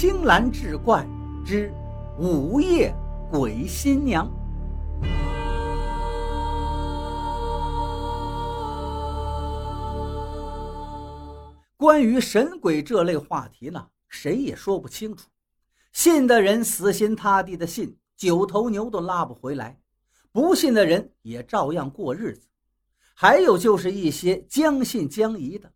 青兰志怪之午夜鬼新娘。关于神鬼这类话题呢，谁也说不清楚。信的人死心塌地的信，九头牛都拉不回来；不信的人也照样过日子。还有就是一些将信将疑的，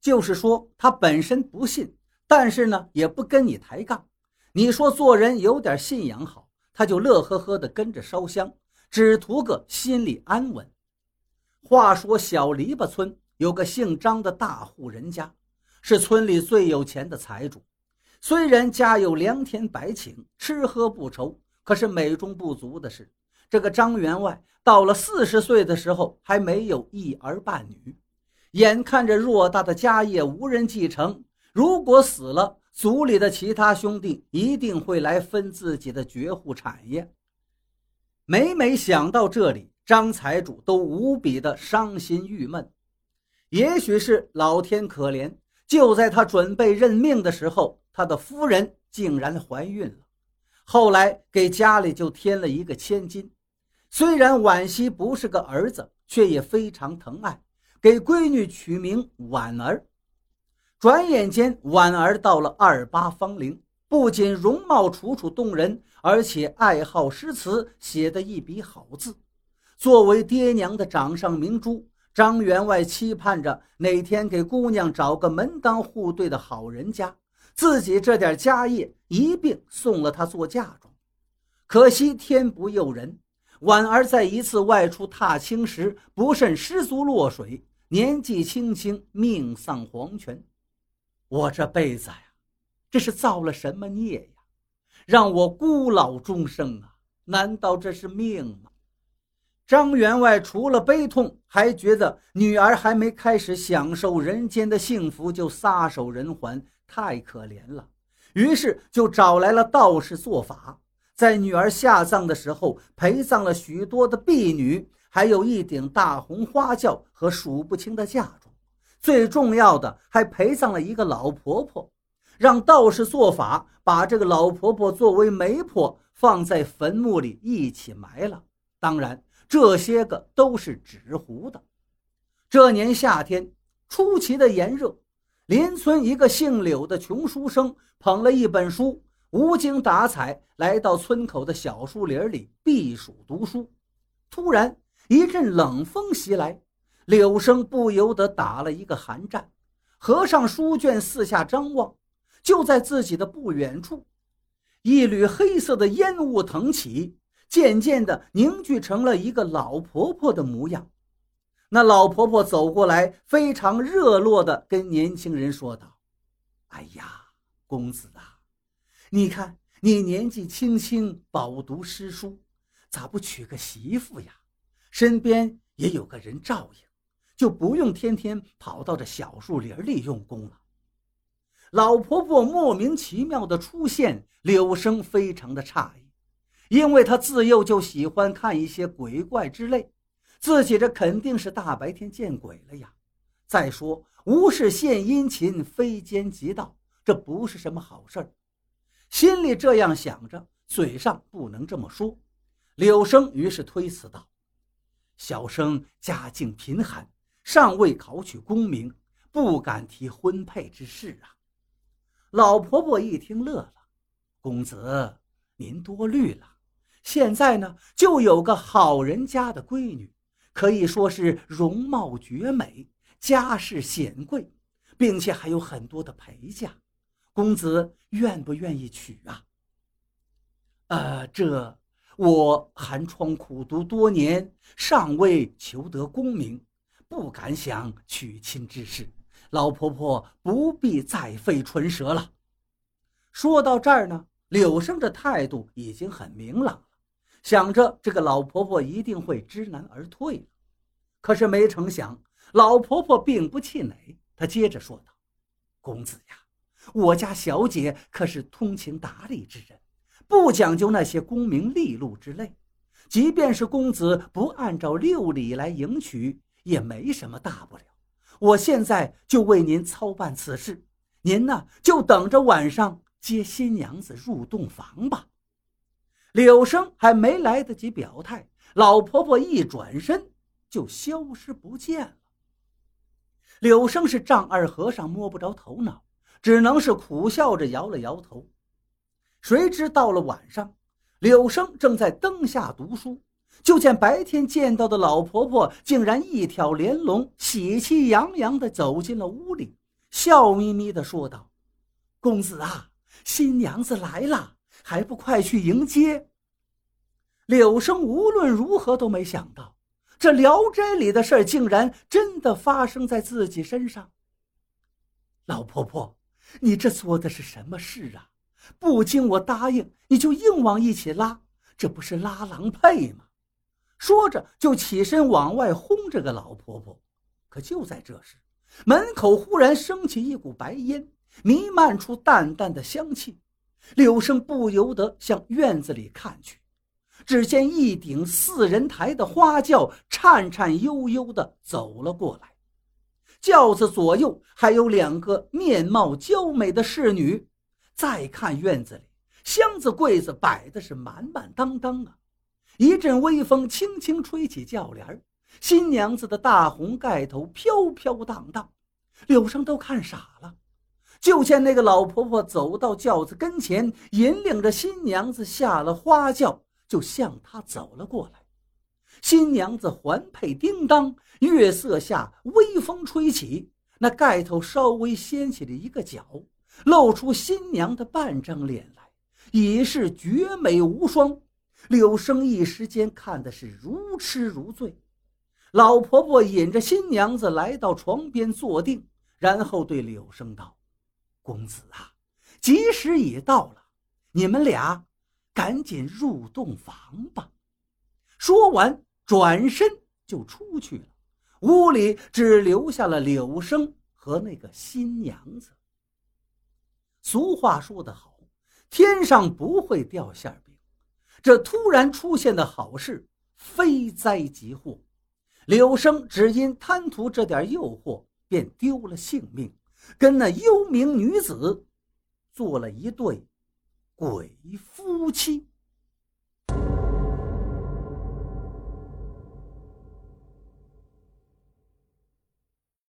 就是说他本身不信。但是呢，也不跟你抬杠。你说做人有点信仰好，他就乐呵呵的跟着烧香，只图个心里安稳。话说小篱笆村有个姓张的大户人家，是村里最有钱的财主。虽然家有良田百顷，吃喝不愁，可是美中不足的是，这个张员外到了四十岁的时候还没有一儿半女，眼看着偌大的家业无人继承。如果死了，族里的其他兄弟一定会来分自己的绝户产业。每每想到这里，张财主都无比的伤心郁闷。也许是老天可怜，就在他准备认命的时候，他的夫人竟然怀孕了。后来给家里就添了一个千金，虽然惋惜不是个儿子，却也非常疼爱，给闺女取名婉儿。转眼间，婉儿到了二八芳龄，不仅容貌楚楚动人，而且爱好诗词，写得一笔好字。作为爹娘的掌上明珠，张员外期盼着哪天给姑娘找个门当户对的好人家，自己这点家业一并送了她做嫁妆。可惜天不佑人，婉儿在一次外出踏青时不慎失足落水，年纪轻轻命丧黄泉。我这辈子呀，这是造了什么孽呀，让我孤老终生啊？难道这是命吗？张员外除了悲痛，还觉得女儿还没开始享受人间的幸福就撒手人寰，太可怜了。于是就找来了道士做法，在女儿下葬的时候陪葬了许多的婢女，还有一顶大红花轿和数不清的嫁妆。最重要的还陪葬了一个老婆婆，让道士做法，把这个老婆婆作为媒婆放在坟墓里一起埋了。当然，这些个都是纸糊的。这年夏天出奇的炎热，邻村一个姓柳的穷书生捧了一本书，无精打采来到村口的小树林里避暑读书。突然，一阵冷风袭来。柳生不由得打了一个寒战，合上书卷，四下张望。就在自己的不远处，一缕黑色的烟雾腾起，渐渐地凝聚成了一个老婆婆的模样。那老婆婆走过来，非常热络地跟年轻人说道：“哎呀，公子啊，你看你年纪轻轻，饱读诗书，咋不娶个媳妇呀？身边也有个人照应。”就不用天天跑到这小树林里用功了。老婆婆莫名其妙的出现，柳生非常的诧异，因为他自幼就喜欢看一些鬼怪之类，自己这肯定是大白天见鬼了呀。再说无事献殷勤，非奸即盗，这不是什么好事儿。心里这样想着，嘴上不能这么说。柳生于是推辞道：“小生家境贫寒。”尚未考取功名，不敢提婚配之事啊！老婆婆一听乐了：“公子，您多虑了。现在呢，就有个好人家的闺女，可以说是容貌绝美，家世显贵，并且还有很多的陪嫁。公子愿不愿意娶啊？”“呃，这我寒窗苦读多年，尚未求得功名。”不敢想娶亲之事，老婆婆不必再费唇舌了。说到这儿呢，柳生的态度已经很明朗了，想着这个老婆婆一定会知难而退了。可是没成想，老婆婆并不气馁，她接着说道：“公子呀，我家小姐可是通情达理之人，不讲究那些功名利禄之类。即便是公子不按照六礼来迎娶。”也没什么大不了，我现在就为您操办此事，您呢就等着晚上接新娘子入洞房吧。”柳生还没来得及表态，老婆婆一转身就消失不见了。柳生是丈二和尚摸不着头脑，只能是苦笑着摇了摇头。谁知到了晚上，柳生正在灯下读书，就见白天见到的老婆婆竟然一挑帘笼，喜气洋洋地走进了屋里，笑眯眯地说道：“公子啊，新娘子来了，还不快去迎接？”柳生无论如何都没想到。这《聊斋》里的事儿竟然真的发生在自己身上。老婆婆，你这做的是什么事啊？不经我答应，你就硬往一起拉，这不是拉郎配吗？说着就起身往外轰这个老婆婆。可就在这时，门口忽然升起一股白烟，弥漫出淡淡的香气。柳生不由得向院子里看去。只见一顶四人抬的花轿颤颤悠悠地走了过来，轿子左右还有两个面貌娇美的侍女。再看院子里，箱子柜子摆的是满满当当啊！一阵微风轻轻吹起轿帘新娘子的大红盖头飘飘荡荡，柳生都看傻了。就见那个老婆婆走到轿子跟前，引领着新娘子下了花轿。就向他走了过来，新娘子环佩叮当，月色下微风吹起，那盖头稍微掀起了一个角，露出新娘的半张脸来，已是绝美无双。柳生一时间看的是如痴如醉。老婆婆引着新娘子来到床边坐定，然后对柳生道：“公子啊，吉时已到了，你们俩。”赶紧入洞房吧！说完，转身就出去了。屋里只留下了柳生和那个新娘子。俗话说得好，天上不会掉馅饼。这突然出现的好事，非灾即祸。柳生只因贪图这点诱惑，便丢了性命，跟那幽冥女子做了一对。鬼夫妻。